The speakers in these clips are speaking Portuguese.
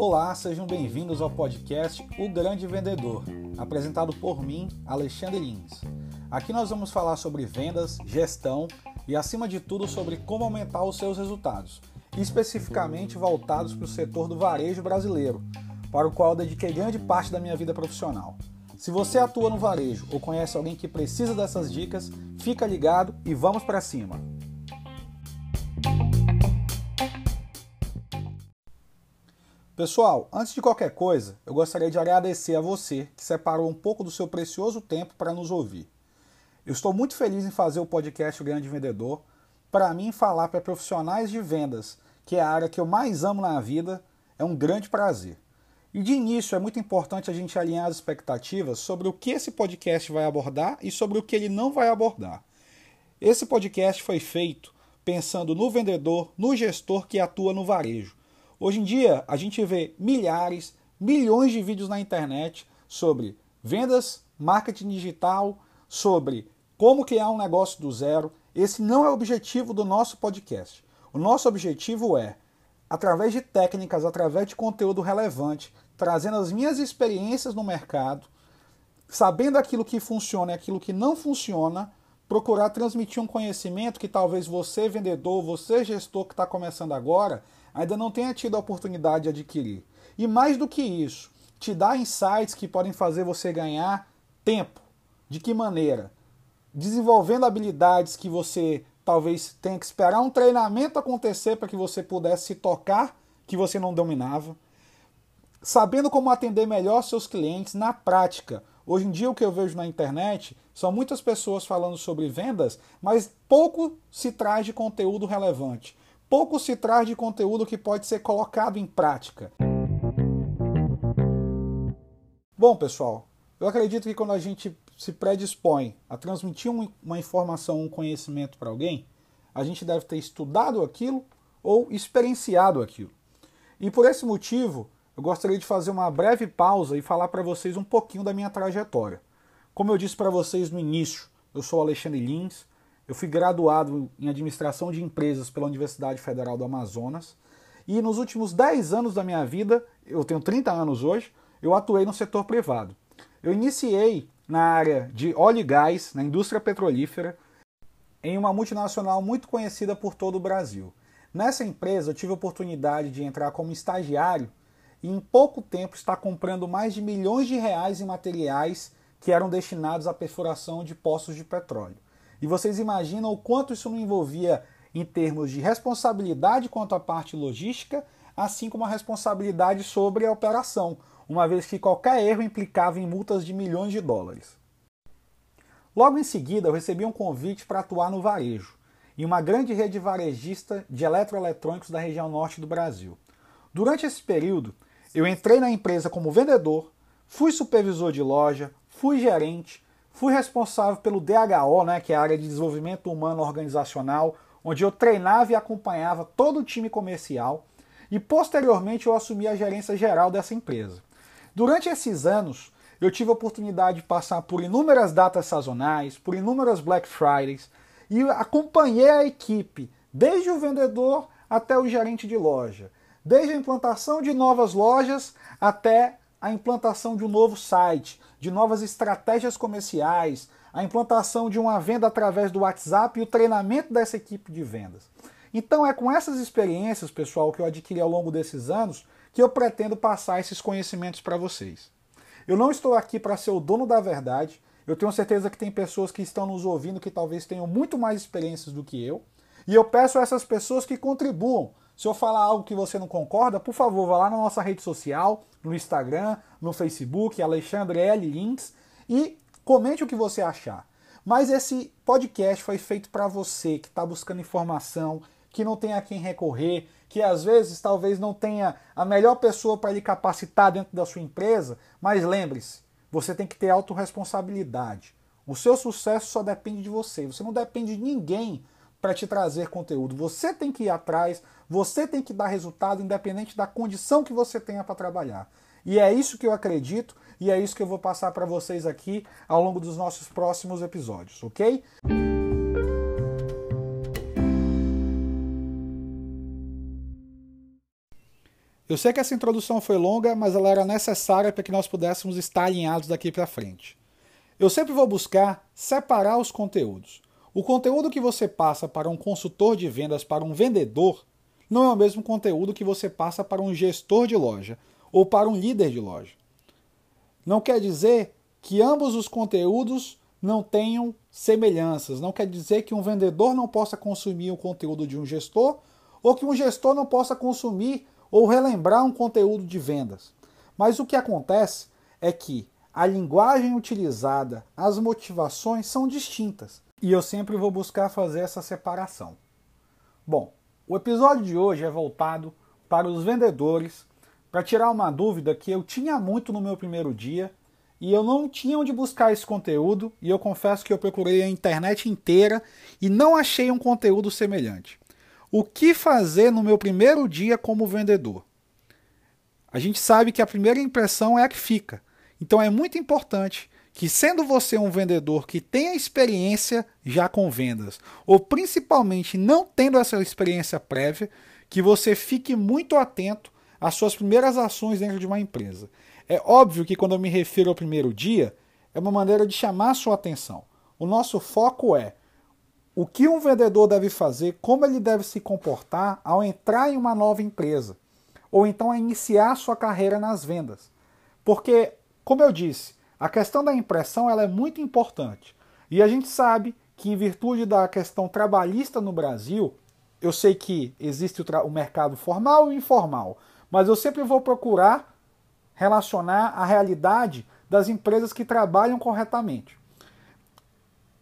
Olá, sejam bem-vindos ao podcast O Grande Vendedor, apresentado por mim, Alexandre Lins. Aqui nós vamos falar sobre vendas, gestão e, acima de tudo, sobre como aumentar os seus resultados, especificamente voltados para o setor do varejo brasileiro, para o qual dediquei grande parte da minha vida profissional. Se você atua no varejo ou conhece alguém que precisa dessas dicas, fica ligado e vamos para cima! Pessoal, antes de qualquer coisa, eu gostaria de agradecer a você que separou um pouco do seu precioso tempo para nos ouvir. Eu estou muito feliz em fazer o podcast O Grande Vendedor. Para mim, falar para profissionais de vendas, que é a área que eu mais amo na vida, é um grande prazer. E de início é muito importante a gente alinhar as expectativas sobre o que esse podcast vai abordar e sobre o que ele não vai abordar. Esse podcast foi feito pensando no vendedor, no gestor que atua no varejo. Hoje em dia, a gente vê milhares, milhões de vídeos na internet sobre vendas, marketing digital, sobre como criar um negócio do zero. Esse não é o objetivo do nosso podcast. O nosso objetivo é, através de técnicas, através de conteúdo relevante, trazendo as minhas experiências no mercado, sabendo aquilo que funciona e aquilo que não funciona, procurar transmitir um conhecimento que talvez você, vendedor, você, gestor que está começando agora, ainda não tenha tido a oportunidade de adquirir. E mais do que isso, te dá insights que podem fazer você ganhar tempo. De que maneira? Desenvolvendo habilidades que você talvez tenha que esperar um treinamento acontecer para que você pudesse se tocar que você não dominava. Sabendo como atender melhor seus clientes na prática. Hoje em dia o que eu vejo na internet são muitas pessoas falando sobre vendas, mas pouco se traz de conteúdo relevante pouco se traz de conteúdo que pode ser colocado em prática. Bom, pessoal, eu acredito que quando a gente se predispõe a transmitir uma informação, um conhecimento para alguém, a gente deve ter estudado aquilo ou experienciado aquilo. E por esse motivo, eu gostaria de fazer uma breve pausa e falar para vocês um pouquinho da minha trajetória. Como eu disse para vocês no início, eu sou Alexandre Lins, eu fui graduado em administração de empresas pela Universidade Federal do Amazonas e nos últimos 10 anos da minha vida, eu tenho 30 anos hoje, eu atuei no setor privado. Eu iniciei na área de óleo e gás, na indústria petrolífera, em uma multinacional muito conhecida por todo o Brasil. Nessa empresa eu tive a oportunidade de entrar como estagiário e em pouco tempo estar comprando mais de milhões de reais em materiais que eram destinados à perfuração de poços de petróleo. E vocês imaginam o quanto isso não envolvia em termos de responsabilidade quanto à parte logística, assim como a responsabilidade sobre a operação, uma vez que qualquer erro implicava em multas de milhões de dólares. Logo em seguida, eu recebi um convite para atuar no varejo, em uma grande rede varejista de eletroeletrônicos da região norte do Brasil. Durante esse período, eu entrei na empresa como vendedor, fui supervisor de loja, fui gerente, Fui responsável pelo DHO, né, que é a área de desenvolvimento humano organizacional, onde eu treinava e acompanhava todo o time comercial, e posteriormente eu assumi a gerência geral dessa empresa. Durante esses anos, eu tive a oportunidade de passar por inúmeras datas sazonais, por inúmeras Black Fridays, e acompanhei a equipe, desde o vendedor até o gerente de loja, desde a implantação de novas lojas até a implantação de um novo site, de novas estratégias comerciais, a implantação de uma venda através do WhatsApp e o treinamento dessa equipe de vendas. Então é com essas experiências, pessoal, que eu adquiri ao longo desses anos, que eu pretendo passar esses conhecimentos para vocês. Eu não estou aqui para ser o dono da verdade. Eu tenho certeza que tem pessoas que estão nos ouvindo que talvez tenham muito mais experiências do que eu. E eu peço a essas pessoas que contribuam se eu falar algo que você não concorda, por favor, vá lá na nossa rede social, no Instagram, no Facebook, Alexandre L. Links, e comente o que você achar. Mas esse podcast foi feito para você que está buscando informação, que não tem a quem recorrer, que às vezes talvez não tenha a melhor pessoa para lhe capacitar dentro da sua empresa, mas lembre-se, você tem que ter autorresponsabilidade. O seu sucesso só depende de você, você não depende de ninguém para te trazer conteúdo. Você tem que ir atrás, você tem que dar resultado, independente da condição que você tenha para trabalhar. E é isso que eu acredito e é isso que eu vou passar para vocês aqui ao longo dos nossos próximos episódios, ok? Eu sei que essa introdução foi longa, mas ela era necessária para que nós pudéssemos estar alinhados daqui para frente. Eu sempre vou buscar separar os conteúdos. O conteúdo que você passa para um consultor de vendas, para um vendedor, não é o mesmo conteúdo que você passa para um gestor de loja ou para um líder de loja. Não quer dizer que ambos os conteúdos não tenham semelhanças. Não quer dizer que um vendedor não possa consumir o conteúdo de um gestor ou que um gestor não possa consumir ou relembrar um conteúdo de vendas. Mas o que acontece é que a linguagem utilizada, as motivações são distintas. E eu sempre vou buscar fazer essa separação. Bom, o episódio de hoje é voltado para os vendedores, para tirar uma dúvida que eu tinha muito no meu primeiro dia e eu não tinha onde buscar esse conteúdo, e eu confesso que eu procurei a internet inteira e não achei um conteúdo semelhante. O que fazer no meu primeiro dia como vendedor? A gente sabe que a primeira impressão é a que fica. Então é muito importante que, sendo você um vendedor que tenha experiência já com vendas, ou principalmente não tendo essa experiência prévia, que você fique muito atento às suas primeiras ações dentro de uma empresa. É óbvio que quando eu me refiro ao primeiro dia, é uma maneira de chamar sua atenção. O nosso foco é o que um vendedor deve fazer, como ele deve se comportar ao entrar em uma nova empresa, ou então a iniciar sua carreira nas vendas. Porque, como eu disse, a questão da impressão ela é muito importante. E a gente sabe que, em virtude da questão trabalhista no Brasil, eu sei que existe o, o mercado formal e informal, mas eu sempre vou procurar relacionar a realidade das empresas que trabalham corretamente.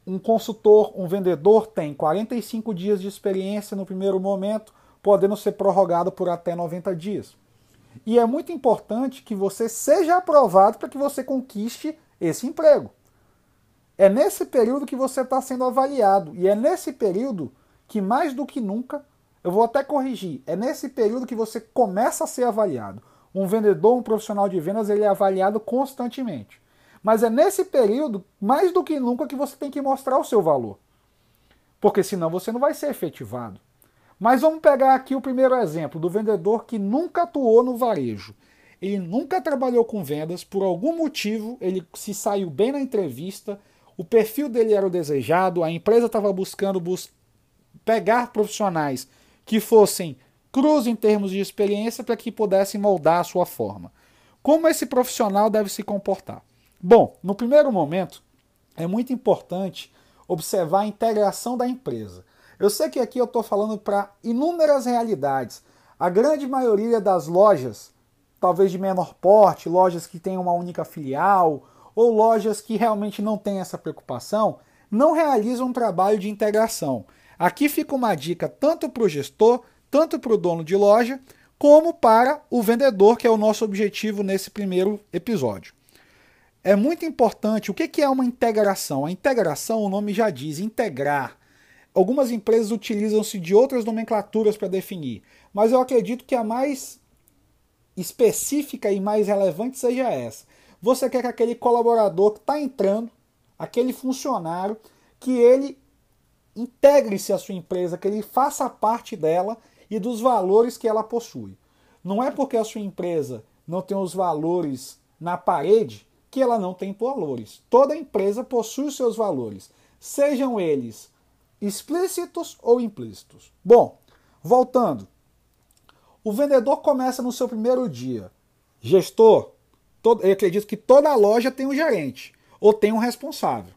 Um consultor, um vendedor tem 45 dias de experiência no primeiro momento, podendo ser prorrogado por até 90 dias. E é muito importante que você seja aprovado para que você conquiste esse emprego. É nesse período que você está sendo avaliado. E é nesse período que, mais do que nunca, eu vou até corrigir, é nesse período que você começa a ser avaliado. Um vendedor, um profissional de vendas, ele é avaliado constantemente. Mas é nesse período, mais do que nunca, que você tem que mostrar o seu valor. Porque senão você não vai ser efetivado. Mas vamos pegar aqui o primeiro exemplo do vendedor que nunca atuou no varejo. Ele nunca trabalhou com vendas, por algum motivo ele se saiu bem na entrevista, o perfil dele era o desejado, a empresa estava buscando bus pegar profissionais que fossem cruz em termos de experiência para que pudessem moldar a sua forma. Como esse profissional deve se comportar? Bom, no primeiro momento, é muito importante observar a integração da empresa. Eu sei que aqui eu estou falando para inúmeras realidades. A grande maioria das lojas, talvez de menor porte, lojas que têm uma única filial, ou lojas que realmente não têm essa preocupação, não realizam um trabalho de integração. Aqui fica uma dica tanto para o gestor tanto para o dono de loja como para o vendedor, que é o nosso objetivo nesse primeiro episódio. É muito importante o que é uma integração. A integração, o nome já diz, integrar. Algumas empresas utilizam-se de outras nomenclaturas para definir, mas eu acredito que a mais específica e mais relevante seja essa. Você quer que aquele colaborador que está entrando, aquele funcionário, que ele integre-se à sua empresa, que ele faça parte dela e dos valores que ela possui. Não é porque a sua empresa não tem os valores na parede que ela não tem valores. Toda empresa possui os seus valores, sejam eles explícitos ou implícitos. Bom, voltando. O vendedor começa no seu primeiro dia. Gestor, todo, eu acredito que toda loja tem um gerente ou tem um responsável.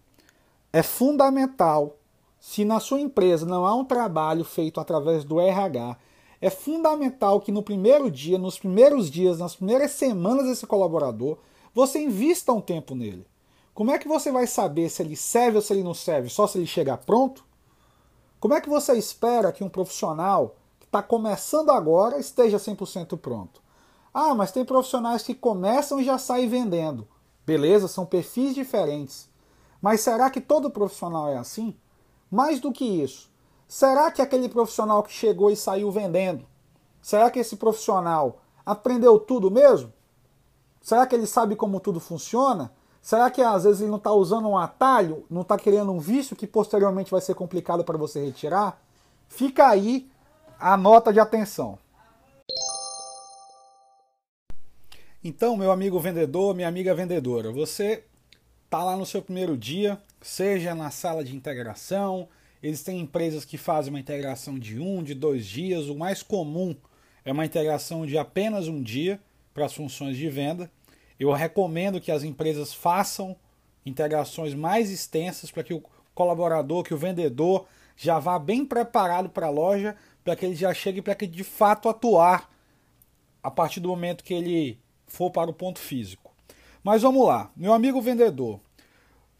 É fundamental se na sua empresa não há um trabalho feito através do RH, é fundamental que no primeiro dia, nos primeiros dias, nas primeiras semanas desse colaborador, você invista um tempo nele. Como é que você vai saber se ele serve ou se ele não serve só se ele chegar pronto? Como é que você espera que um profissional que está começando agora esteja 100% pronto? Ah, mas tem profissionais que começam e já saem vendendo. Beleza, são perfis diferentes. Mas será que todo profissional é assim? Mais do que isso, será que aquele profissional que chegou e saiu vendendo, será que esse profissional aprendeu tudo mesmo? Será que ele sabe como tudo funciona? Será que às vezes ele não está usando um atalho, não está querendo um vício que posteriormente vai ser complicado para você retirar? Fica aí a nota de atenção. Então, meu amigo vendedor, minha amiga vendedora, você está lá no seu primeiro dia, seja na sala de integração, eles têm empresas que fazem uma integração de um, de dois dias, o mais comum é uma integração de apenas um dia para as funções de venda. Eu recomendo que as empresas façam integrações mais extensas para que o colaborador, que o vendedor já vá bem preparado para a loja, para que ele já chegue para que de fato atuar a partir do momento que ele for para o ponto físico. Mas vamos lá, meu amigo vendedor,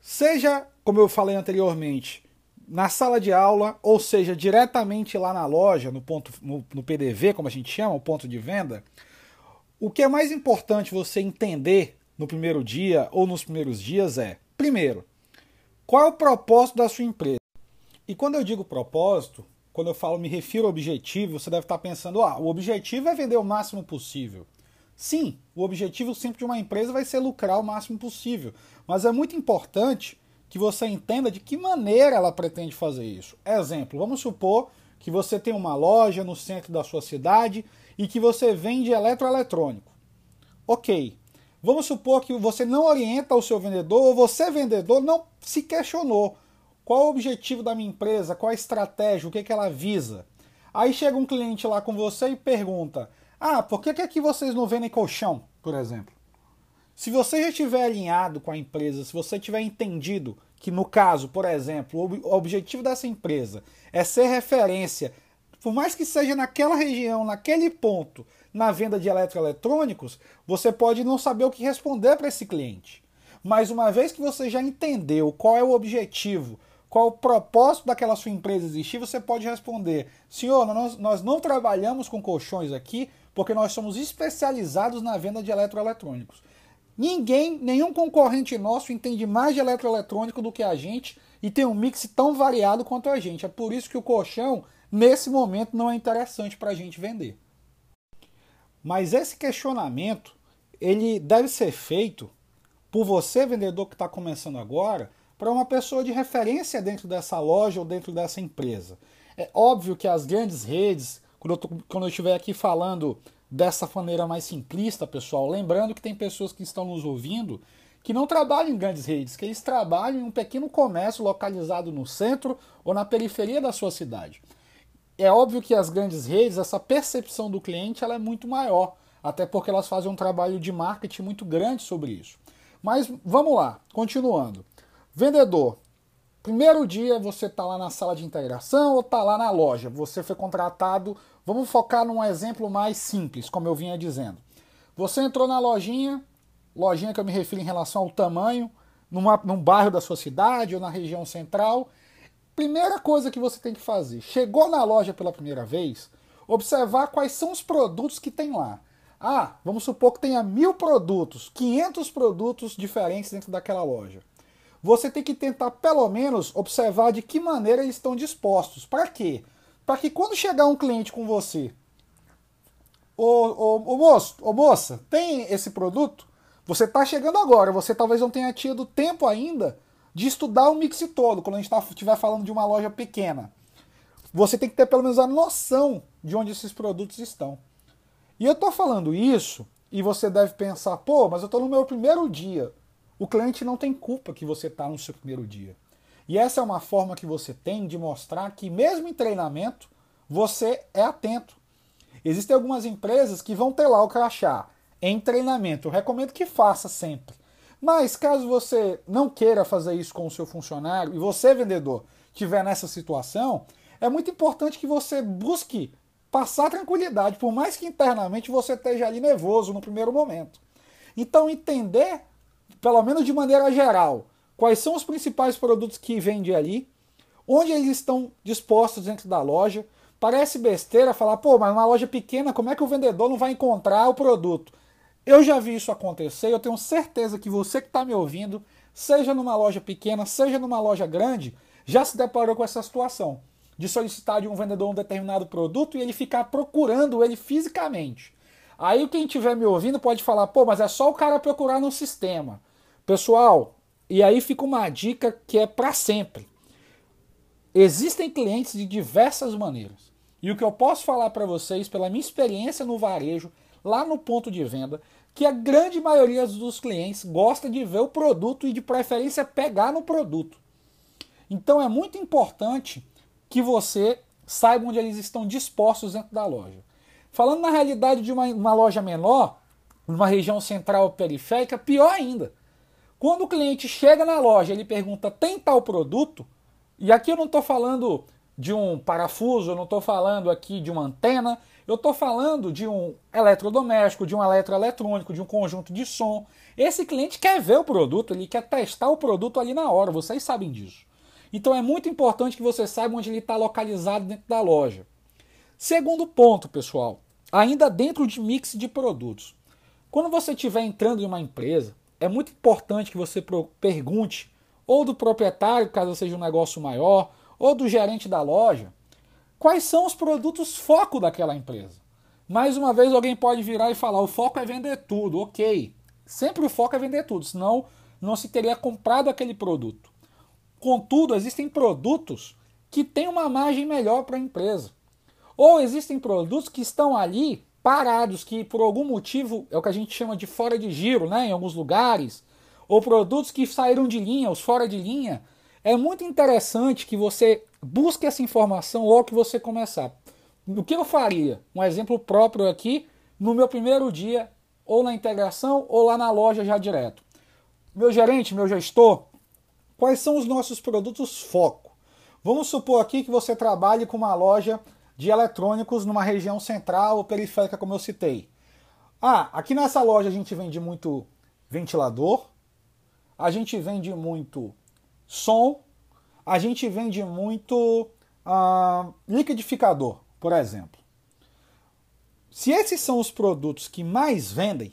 seja, como eu falei anteriormente, na sala de aula, ou seja, diretamente lá na loja, no, ponto, no, no PDV, como a gente chama, o ponto de venda, o que é mais importante você entender no primeiro dia ou nos primeiros dias é, primeiro, qual é o propósito da sua empresa? E quando eu digo propósito, quando eu falo me refiro ao objetivo, você deve estar pensando, ah, o objetivo é vender o máximo possível. Sim, o objetivo sempre de uma empresa vai ser lucrar o máximo possível, mas é muito importante que você entenda de que maneira ela pretende fazer isso. Exemplo, vamos supor que você tem uma loja no centro da sua cidade e que você vende eletroeletrônico. Ok, vamos supor que você não orienta o seu vendedor ou você, vendedor, não se questionou qual o objetivo da minha empresa, qual a estratégia, o que, que ela visa. Aí chega um cliente lá com você e pergunta: ah, por que, que aqui vocês não vendem colchão, por exemplo? Se você já estiver alinhado com a empresa, se você tiver entendido que, no caso, por exemplo, o objetivo dessa empresa é ser referência, por mais que seja naquela região, naquele ponto, na venda de eletroeletrônicos, você pode não saber o que responder para esse cliente. Mas uma vez que você já entendeu qual é o objetivo, qual o propósito daquela sua empresa existir, você pode responder: senhor, nós, nós não trabalhamos com colchões aqui, porque nós somos especializados na venda de eletroeletrônicos. Ninguém, nenhum concorrente nosso entende mais de eletroeletrônico do que a gente e tem um mix tão variado quanto a gente. É por isso que o colchão, nesse momento, não é interessante para a gente vender. Mas esse questionamento, ele deve ser feito por você, vendedor que está começando agora, para uma pessoa de referência dentro dessa loja ou dentro dessa empresa. É óbvio que as grandes redes, quando eu, tô, quando eu estiver aqui falando dessa maneira mais simplista, pessoal, lembrando que tem pessoas que estão nos ouvindo que não trabalham em grandes redes, que eles trabalham em um pequeno comércio localizado no centro ou na periferia da sua cidade. É óbvio que as grandes redes, essa percepção do cliente ela é muito maior, até porque elas fazem um trabalho de marketing muito grande sobre isso. Mas vamos lá, continuando. Vendedor, Primeiro dia você está lá na sala de integração ou está lá na loja. Você foi contratado. Vamos focar num exemplo mais simples, como eu vinha dizendo. Você entrou na lojinha, lojinha que eu me refiro em relação ao tamanho, numa, num bairro da sua cidade ou na região central. Primeira coisa que você tem que fazer: chegou na loja pela primeira vez, observar quais são os produtos que tem lá. Ah, vamos supor que tenha mil produtos, 500 produtos diferentes dentro daquela loja você tem que tentar pelo menos observar de que maneira eles estão dispostos. Para quê? Para que quando chegar um cliente com você, ô, ô, moço, ô moça, tem esse produto? Você está chegando agora, você talvez não tenha tido tempo ainda de estudar o mix todo, quando a gente estiver tá, falando de uma loja pequena. Você tem que ter pelo menos a noção de onde esses produtos estão. E eu estou falando isso, e você deve pensar, pô, mas eu estou no meu primeiro dia. O cliente não tem culpa que você está no seu primeiro dia. E essa é uma forma que você tem de mostrar que, mesmo em treinamento, você é atento. Existem algumas empresas que vão ter lá o crachá em treinamento. Eu recomendo que faça sempre. Mas caso você não queira fazer isso com o seu funcionário e você, vendedor, estiver nessa situação, é muito importante que você busque passar tranquilidade, por mais que internamente você esteja ali nervoso no primeiro momento. Então, entender pelo menos de maneira geral, quais são os principais produtos que vende ali, onde eles estão dispostos dentro da loja. Parece besteira falar, pô, mas uma loja pequena, como é que o vendedor não vai encontrar o produto? Eu já vi isso acontecer, eu tenho certeza que você que está me ouvindo, seja numa loja pequena, seja numa loja grande, já se deparou com essa situação de solicitar de um vendedor um determinado produto e ele ficar procurando ele fisicamente. Aí quem estiver me ouvindo pode falar, pô, mas é só o cara procurar no sistema. Pessoal, e aí fica uma dica que é para sempre. Existem clientes de diversas maneiras. E o que eu posso falar para vocês, pela minha experiência no varejo, lá no ponto de venda, que a grande maioria dos clientes gosta de ver o produto e de preferência pegar no produto. Então é muito importante que você saiba onde eles estão dispostos dentro da loja. Falando na realidade de uma, uma loja menor, numa região central ou periférica, pior ainda. Quando o cliente chega na loja, ele pergunta: tem tal produto? E aqui eu não estou falando de um parafuso, eu não estou falando aqui de uma antena, eu estou falando de um eletrodoméstico, de um eletroeletrônico, de um conjunto de som. Esse cliente quer ver o produto, ele quer testar o produto ali na hora, vocês sabem disso. Então é muito importante que você saiba onde ele está localizado dentro da loja. Segundo ponto, pessoal, ainda dentro de mix de produtos. Quando você estiver entrando em uma empresa, é muito importante que você pergunte ou do proprietário, caso seja um negócio maior, ou do gerente da loja, quais são os produtos foco daquela empresa. Mais uma vez alguém pode virar e falar: o foco é vender tudo, ok. Sempre o foco é vender tudo, senão não se teria comprado aquele produto. Contudo, existem produtos que têm uma margem melhor para a empresa. Ou existem produtos que estão ali parados, que por algum motivo é o que a gente chama de fora de giro, né, em alguns lugares. Ou produtos que saíram de linha, os fora de linha. É muito interessante que você busque essa informação logo que você começar. O que eu faria? Um exemplo próprio aqui, no meu primeiro dia, ou na integração, ou lá na loja já direto. Meu gerente, meu gestor, Quais são os nossos produtos foco? Vamos supor aqui que você trabalhe com uma loja de eletrônicos numa região central ou periférica, como eu citei. Ah, aqui nessa loja a gente vende muito ventilador, a gente vende muito som, a gente vende muito ah, liquidificador, por exemplo. Se esses são os produtos que mais vendem,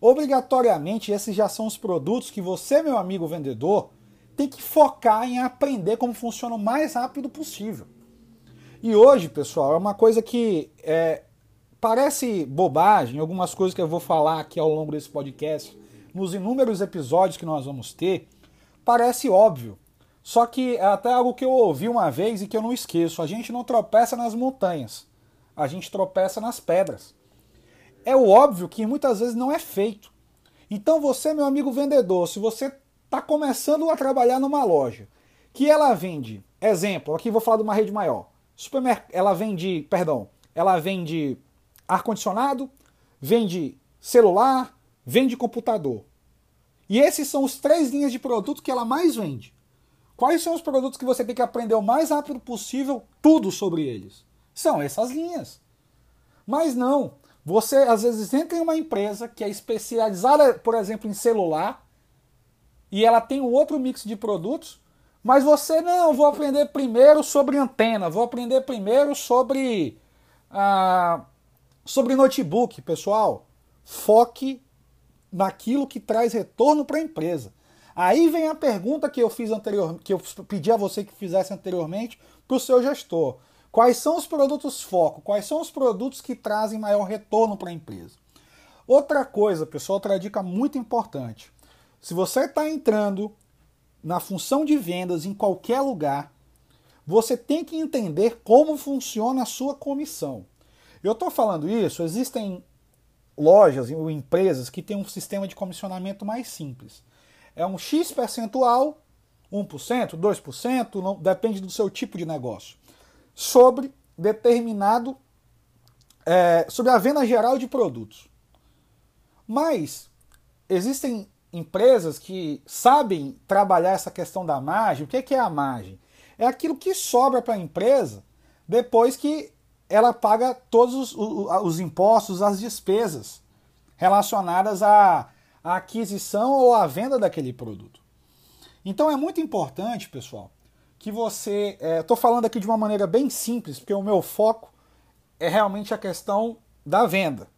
obrigatoriamente esses já são os produtos que você, meu amigo vendedor, tem que focar em aprender como funciona o mais rápido possível. E hoje, pessoal, é uma coisa que é, parece bobagem, algumas coisas que eu vou falar aqui ao longo desse podcast, nos inúmeros episódios que nós vamos ter, parece óbvio. Só que é até algo que eu ouvi uma vez e que eu não esqueço: a gente não tropeça nas montanhas, a gente tropeça nas pedras. É o óbvio que muitas vezes não é feito. Então, você, meu amigo vendedor, se você está começando a trabalhar numa loja que ela vende, exemplo, aqui vou falar de uma rede maior, supermercado, ela vende, perdão, ela vende ar-condicionado, vende celular, vende computador. E esses são os três linhas de produtos que ela mais vende. Quais são os produtos que você tem que aprender o mais rápido possível tudo sobre eles? São essas linhas. Mas não, você às vezes entra em uma empresa que é especializada, por exemplo, em celular, e ela tem um outro mix de produtos, mas você não, vou aprender primeiro sobre antena, vou aprender primeiro sobre ah, sobre notebook, pessoal. Foque naquilo que traz retorno para a empresa. Aí vem a pergunta que eu fiz anterior, que eu pedi a você que fizesse anteriormente para o seu gestor. Quais são os produtos foco? Quais são os produtos que trazem maior retorno para a empresa? Outra coisa, pessoal, outra dica muito importante. Se você está entrando na função de vendas em qualquer lugar, você tem que entender como funciona a sua comissão. Eu estou falando isso, existem lojas ou empresas que têm um sistema de comissionamento mais simples. É um X percentual, 1%, 2%, não, depende do seu tipo de negócio, sobre determinado. É, sobre a venda geral de produtos. Mas existem empresas que sabem trabalhar essa questão da margem. O que é a margem? É aquilo que sobra para a empresa depois que ela paga todos os, os, impostos, as despesas relacionadas à, à aquisição ou à venda daquele produto. Então é muito importante, pessoal, que você. Estou é, falando aqui de uma maneira bem simples, porque o meu foco é realmente a questão da venda.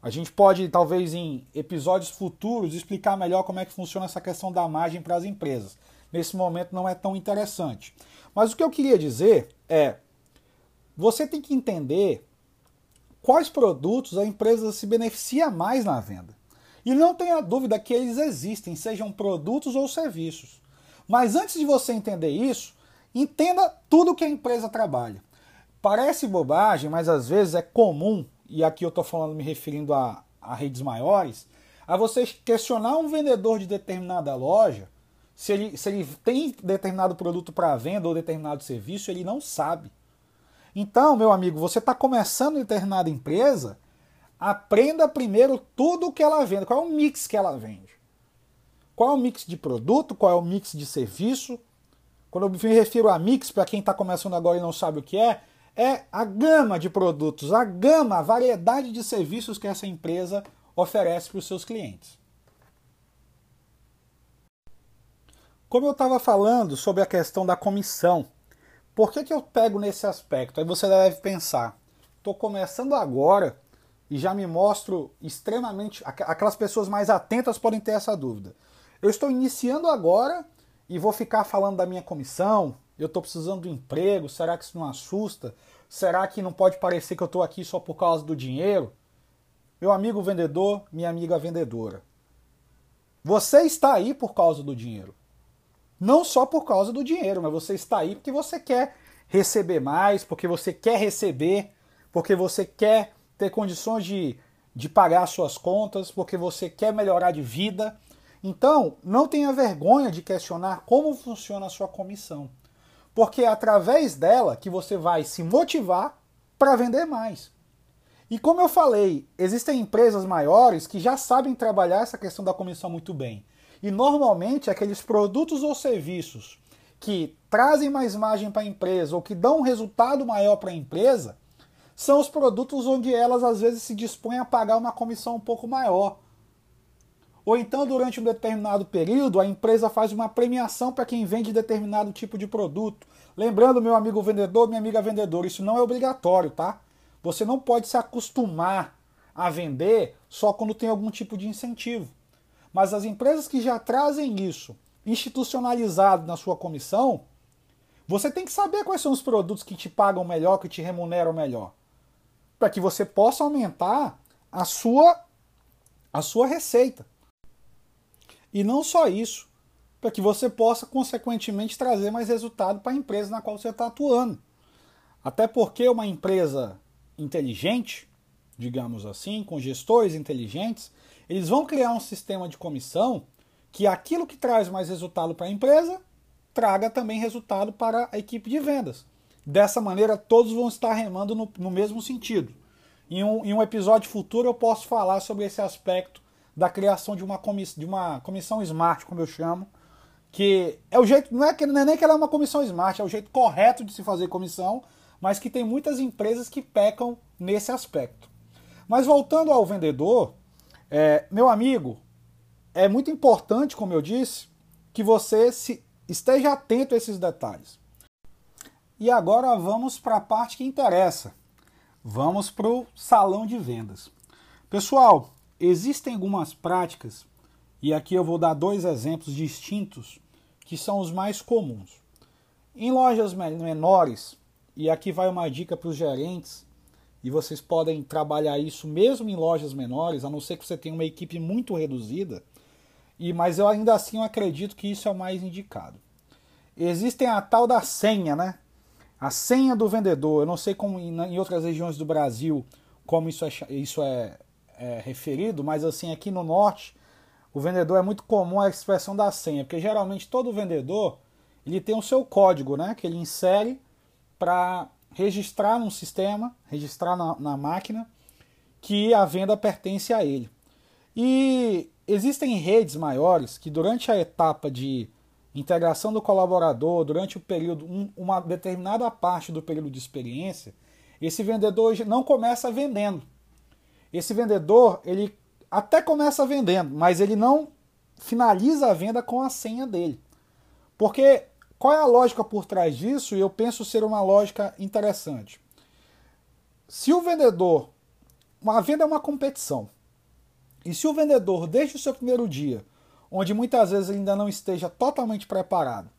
A gente pode, talvez, em episódios futuros, explicar melhor como é que funciona essa questão da margem para as empresas. Nesse momento não é tão interessante. Mas o que eu queria dizer é: você tem que entender quais produtos a empresa se beneficia mais na venda. E não tenha dúvida que eles existem, sejam produtos ou serviços. Mas antes de você entender isso, entenda tudo que a empresa trabalha. Parece bobagem, mas às vezes é comum e aqui eu estou falando me referindo a, a redes maiores, a você questionar um vendedor de determinada loja se ele, se ele tem determinado produto para venda ou determinado serviço, ele não sabe. Então, meu amigo, você está começando em determinada empresa, aprenda primeiro tudo o que ela vende, qual é o mix que ela vende. Qual é o mix de produto, qual é o mix de serviço. Quando eu me refiro a mix, para quem está começando agora e não sabe o que é, é a gama de produtos, a gama, a variedade de serviços que essa empresa oferece para os seus clientes. Como eu estava falando sobre a questão da comissão, por que, que eu pego nesse aspecto? Aí você deve pensar, estou começando agora e já me mostro extremamente. Aquelas pessoas mais atentas podem ter essa dúvida. Eu estou iniciando agora e vou ficar falando da minha comissão. Eu estou precisando um emprego. Será que isso não assusta? Será que não pode parecer que eu estou aqui só por causa do dinheiro? Meu amigo vendedor, minha amiga vendedora. Você está aí por causa do dinheiro. Não só por causa do dinheiro, mas você está aí porque você quer receber mais, porque você quer receber, porque você quer ter condições de, de pagar suas contas, porque você quer melhorar de vida. Então, não tenha vergonha de questionar como funciona a sua comissão, porque é através dela que você vai se motivar para vender mais. E como eu falei, existem empresas maiores que já sabem trabalhar essa questão da comissão muito bem. E normalmente aqueles produtos ou serviços que trazem mais margem para a empresa ou que dão um resultado maior para a empresa são os produtos onde elas às vezes se dispõem a pagar uma comissão um pouco maior. Ou então, durante um determinado período, a empresa faz uma premiação para quem vende determinado tipo de produto. Lembrando, meu amigo vendedor, minha amiga vendedora, isso não é obrigatório, tá? Você não pode se acostumar a vender só quando tem algum tipo de incentivo. Mas as empresas que já trazem isso institucionalizado na sua comissão, você tem que saber quais são os produtos que te pagam melhor, que te remuneram melhor, para que você possa aumentar a sua a sua receita. E não só isso, para que você possa consequentemente trazer mais resultado para a empresa na qual você está atuando. Até porque uma empresa inteligente, digamos assim, com gestores inteligentes, eles vão criar um sistema de comissão que aquilo que traz mais resultado para a empresa traga também resultado para a equipe de vendas. Dessa maneira, todos vão estar remando no, no mesmo sentido. Em um, em um, episódio futuro, eu posso falar sobre esse aspecto da criação de uma, comiss, de uma comissão smart, como eu chamo, que é o jeito, não é, que, não é nem que ela é uma comissão smart, é o jeito correto de se fazer comissão, mas que tem muitas empresas que pecam nesse aspecto. Mas voltando ao vendedor, é, meu amigo, é muito importante, como eu disse, que você se esteja atento a esses detalhes. E agora vamos para a parte que interessa. Vamos para o salão de vendas. Pessoal, existem algumas práticas, e aqui eu vou dar dois exemplos distintos que são os mais comuns. Em lojas menores, e aqui vai uma dica para os gerentes, e vocês podem trabalhar isso mesmo em lojas menores, a não ser que você tenha uma equipe muito reduzida. E mas eu ainda assim eu acredito que isso é o mais indicado. Existem a tal da senha, né? A senha do vendedor. Eu não sei como em outras regiões do Brasil como isso é, isso é, é referido, mas assim aqui no norte o vendedor é muito comum a expressão da senha, porque geralmente todo vendedor ele tem o seu código, né? Que ele insere para registrar num sistema, registrar na, na máquina, que a venda pertence a ele. E existem redes maiores que durante a etapa de integração do colaborador, durante o período, um, uma determinada parte do período de experiência, esse vendedor não começa vendendo. Esse vendedor, ele até começa vendendo, mas ele não finaliza a venda com a senha dele. Porque qual é a lógica por trás disso? E eu penso ser uma lógica interessante. Se o vendedor. Uma venda é uma competição. E se o vendedor, desde o seu primeiro dia, onde muitas vezes ainda não esteja totalmente preparado,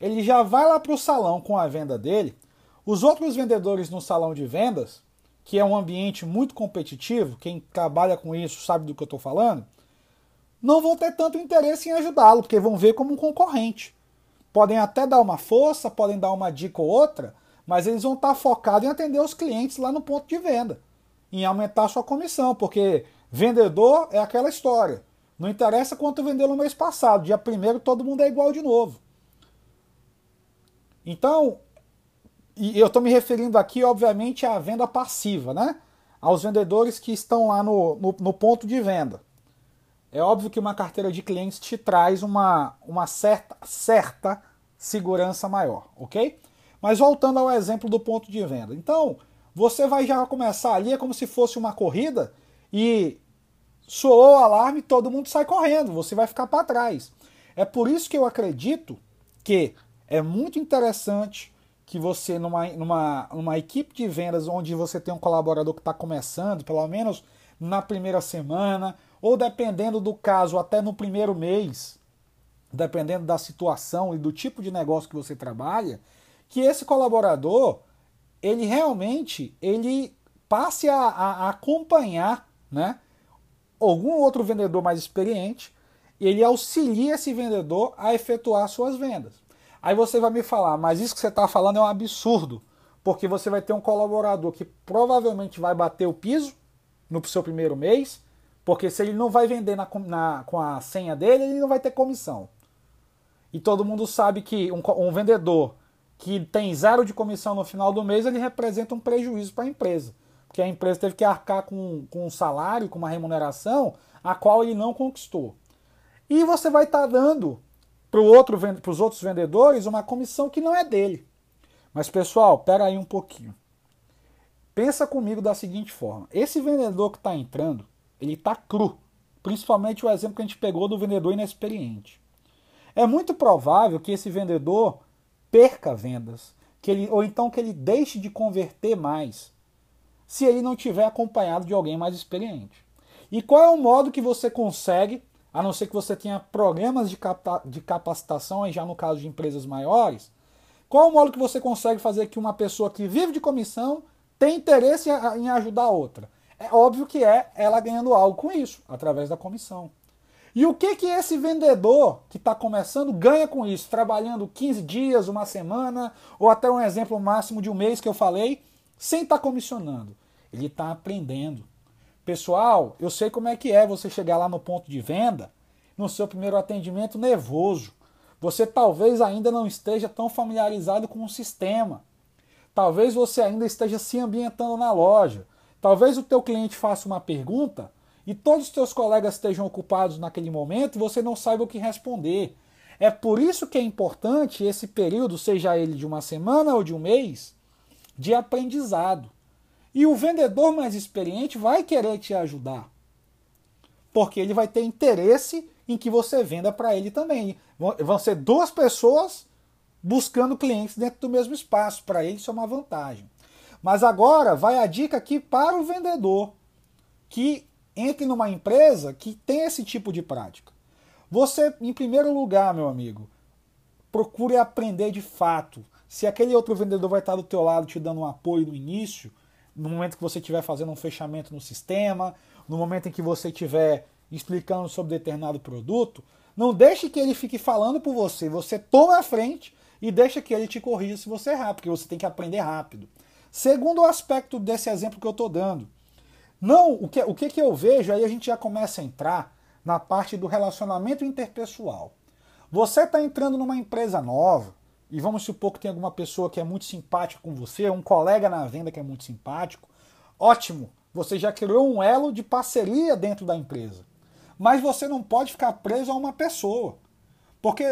ele já vai lá para o salão com a venda dele, os outros vendedores no salão de vendas, que é um ambiente muito competitivo, quem trabalha com isso sabe do que eu estou falando, não vão ter tanto interesse em ajudá-lo, porque vão ver como um concorrente. Podem até dar uma força, podem dar uma dica ou outra, mas eles vão estar focados em atender os clientes lá no ponto de venda, em aumentar sua comissão, porque vendedor é aquela história. Não interessa quanto vendeu no mês passado. Dia primeiro todo mundo é igual de novo. Então, e eu estou me referindo aqui, obviamente, à venda passiva, né? Aos vendedores que estão lá no, no, no ponto de venda. É óbvio que uma carteira de clientes te traz uma, uma certa, certa segurança maior, ok? Mas voltando ao exemplo do ponto de venda. Então, você vai já começar ali, é como se fosse uma corrida e soou o alarme, todo mundo sai correndo, você vai ficar para trás. É por isso que eu acredito que é muito interessante que você, numa, numa, numa equipe de vendas onde você tem um colaborador que está começando, pelo menos na primeira semana, ou dependendo do caso, até no primeiro mês, dependendo da situação e do tipo de negócio que você trabalha, que esse colaborador ele realmente ele passe a, a, acompanhar né, algum outro vendedor mais experiente, ele auxilia esse vendedor a efetuar suas vendas. Aí você vai me falar, mas isso que você está falando é um absurdo, porque você vai ter um colaborador que provavelmente vai bater o piso no seu primeiro mês, porque se ele não vai vender na, na, com a senha dele, ele não vai ter comissão. E todo mundo sabe que um, um vendedor que tem zero de comissão no final do mês, ele representa um prejuízo para a empresa. Porque a empresa teve que arcar com, com um salário, com uma remuneração, a qual ele não conquistou. E você vai estar tá dando para outro, os outros vendedores uma comissão que não é dele. Mas pessoal, pera aí um pouquinho. Pensa comigo da seguinte forma: esse vendedor que está entrando, ele está cru. Principalmente o exemplo que a gente pegou do vendedor inexperiente. É muito provável que esse vendedor perca vendas, que ele, ou então que ele deixe de converter mais, se ele não tiver acompanhado de alguém mais experiente. E qual é o modo que você consegue a não ser que você tenha programas de, de capacitação, já no caso de empresas maiores, qual o modo que você consegue fazer que uma pessoa que vive de comissão tenha interesse em ajudar a outra? É óbvio que é ela ganhando algo com isso, através da comissão. E o que que esse vendedor que está começando ganha com isso? Trabalhando 15 dias, uma semana, ou até um exemplo máximo de um mês que eu falei, sem estar tá comissionando. Ele está aprendendo. Pessoal, eu sei como é que é você chegar lá no ponto de venda, no seu primeiro atendimento nervoso. Você talvez ainda não esteja tão familiarizado com o sistema. Talvez você ainda esteja se ambientando na loja. Talvez o teu cliente faça uma pergunta e todos os teus colegas estejam ocupados naquele momento e você não saiba o que responder. É por isso que é importante esse período, seja ele de uma semana ou de um mês, de aprendizado. E o vendedor mais experiente vai querer te ajudar. Porque ele vai ter interesse em que você venda para ele também. Vão ser duas pessoas buscando clientes dentro do mesmo espaço. Para ele isso é uma vantagem. Mas agora vai a dica aqui para o vendedor que entre numa empresa que tem esse tipo de prática. Você, em primeiro lugar, meu amigo, procure aprender de fato. Se aquele outro vendedor vai estar do teu lado te dando um apoio no início, no momento que você estiver fazendo um fechamento no sistema, no momento em que você estiver explicando sobre determinado produto, não deixe que ele fique falando por você. Você toma a frente e deixa que ele te corrija se você errar, porque você tem que aprender rápido. Segundo aspecto desse exemplo que eu estou dando, não o que, o que, que eu vejo, aí a gente já começa a entrar na parte do relacionamento interpessoal. Você está entrando numa empresa nova, e vamos supor que tem alguma pessoa que é muito simpática com você, um colega na venda que é muito simpático, ótimo, você já criou um elo de parceria dentro da empresa. Mas você não pode ficar preso a uma pessoa. Porque,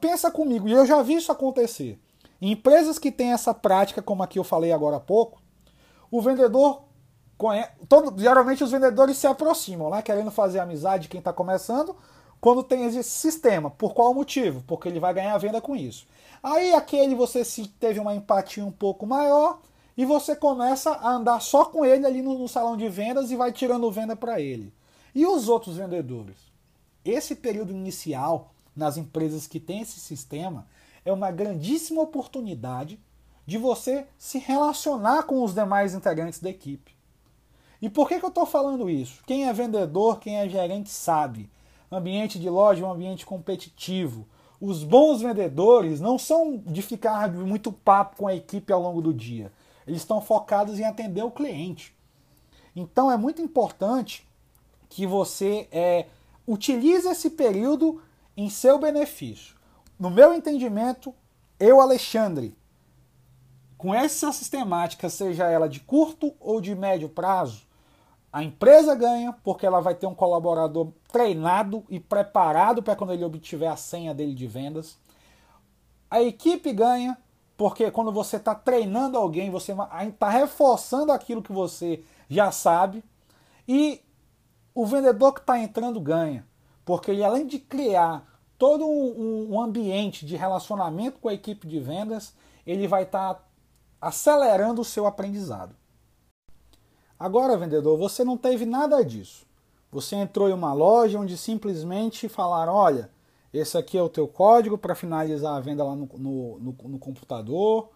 pensa comigo, e eu já vi isso acontecer. Em empresas que têm essa prática, como aqui eu falei agora há pouco, o vendedor. Todo, geralmente os vendedores se aproximam, né, querendo fazer amizade de quem está começando, quando tem esse sistema. Por qual motivo? Porque ele vai ganhar venda com isso. Aí aquele você se teve uma empatia um pouco maior e você começa a andar só com ele ali no, no salão de vendas e vai tirando venda para ele. E os outros vendedores? Esse período inicial nas empresas que têm esse sistema é uma grandíssima oportunidade de você se relacionar com os demais integrantes da equipe. E por que, que eu estou falando isso? Quem é vendedor, quem é gerente sabe. Ambiente de loja um ambiente competitivo os bons vendedores não são de ficar muito papo com a equipe ao longo do dia. Eles estão focados em atender o cliente. Então é muito importante que você é, Utilize esse período em seu benefício. No meu entendimento, eu, Alexandre, com essa sistemática, seja ela de curto ou de médio prazo, a empresa ganha porque ela vai ter um colaborador treinado e preparado para quando ele obtiver a senha dele de vendas. A equipe ganha porque quando você está treinando alguém, você está reforçando aquilo que você já sabe. E o vendedor que está entrando ganha, porque ele além de criar todo um, ambiente de relacionamento com a equipe de vendas, ele vai estar tá acelerando o seu aprendizado. Agora, vendedor, você não teve nada disso. Você entrou em uma loja onde simplesmente falaram: olha, esse aqui é o teu código para finalizar a venda lá no, no, no, no computador.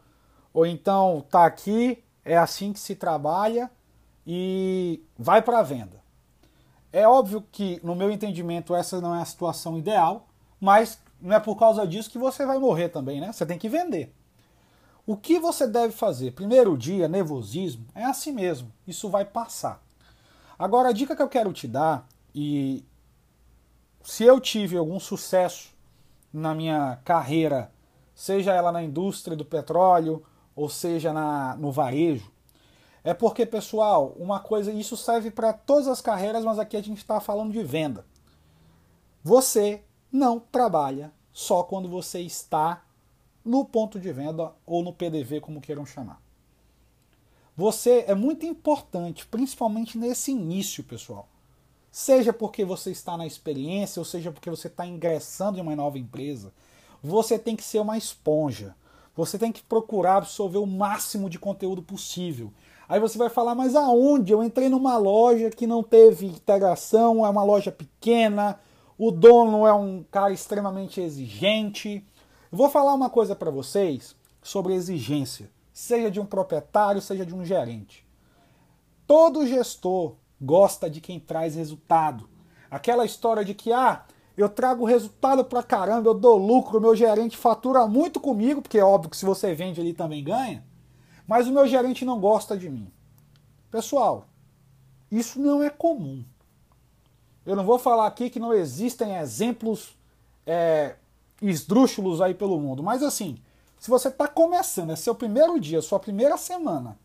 Ou então tá aqui, é assim que se trabalha e vai para a venda. É óbvio que, no meu entendimento, essa não é a situação ideal, mas não é por causa disso que você vai morrer também, né? Você tem que vender. O que você deve fazer? Primeiro dia, nervosismo, é assim mesmo. Isso vai passar. Agora, a dica que eu quero te dar, e se eu tive algum sucesso na minha carreira, seja ela na indústria do petróleo ou seja na, no varejo, é porque, pessoal, uma coisa, isso serve para todas as carreiras, mas aqui a gente está falando de venda. Você não trabalha só quando você está no ponto de venda ou no PDV, como queiram chamar. Você é muito importante, principalmente nesse início, pessoal. Seja porque você está na experiência, ou seja porque você está ingressando em uma nova empresa, você tem que ser uma esponja. Você tem que procurar absorver o máximo de conteúdo possível. Aí você vai falar, mas aonde? Eu entrei numa loja que não teve integração, é uma loja pequena, o dono é um cara extremamente exigente. Vou falar uma coisa para vocês sobre exigência, seja de um proprietário, seja de um gerente. Todo gestor gosta de quem traz resultado. Aquela história de que, ah, eu trago resultado pra caramba, eu dou lucro, meu gerente fatura muito comigo, porque é óbvio que se você vende ele também ganha, mas o meu gerente não gosta de mim. Pessoal, isso não é comum. Eu não vou falar aqui que não existem exemplos é, esdrúxulos aí pelo mundo. Mas assim, se você está começando, é seu primeiro dia, sua primeira semana,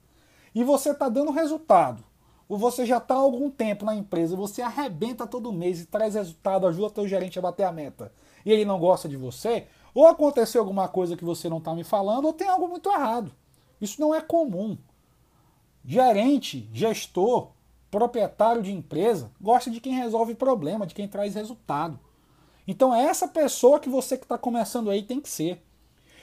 e você está dando resultado, ou você já está há algum tempo na empresa, você arrebenta todo mês e traz resultado, ajuda teu gerente a bater a meta, e ele não gosta de você, ou aconteceu alguma coisa que você não está me falando, ou tem algo muito errado. Isso não é comum. Gerente, gestor, proprietário de empresa gosta de quem resolve problema, de quem traz resultado. Então é essa pessoa que você que está começando aí tem que ser.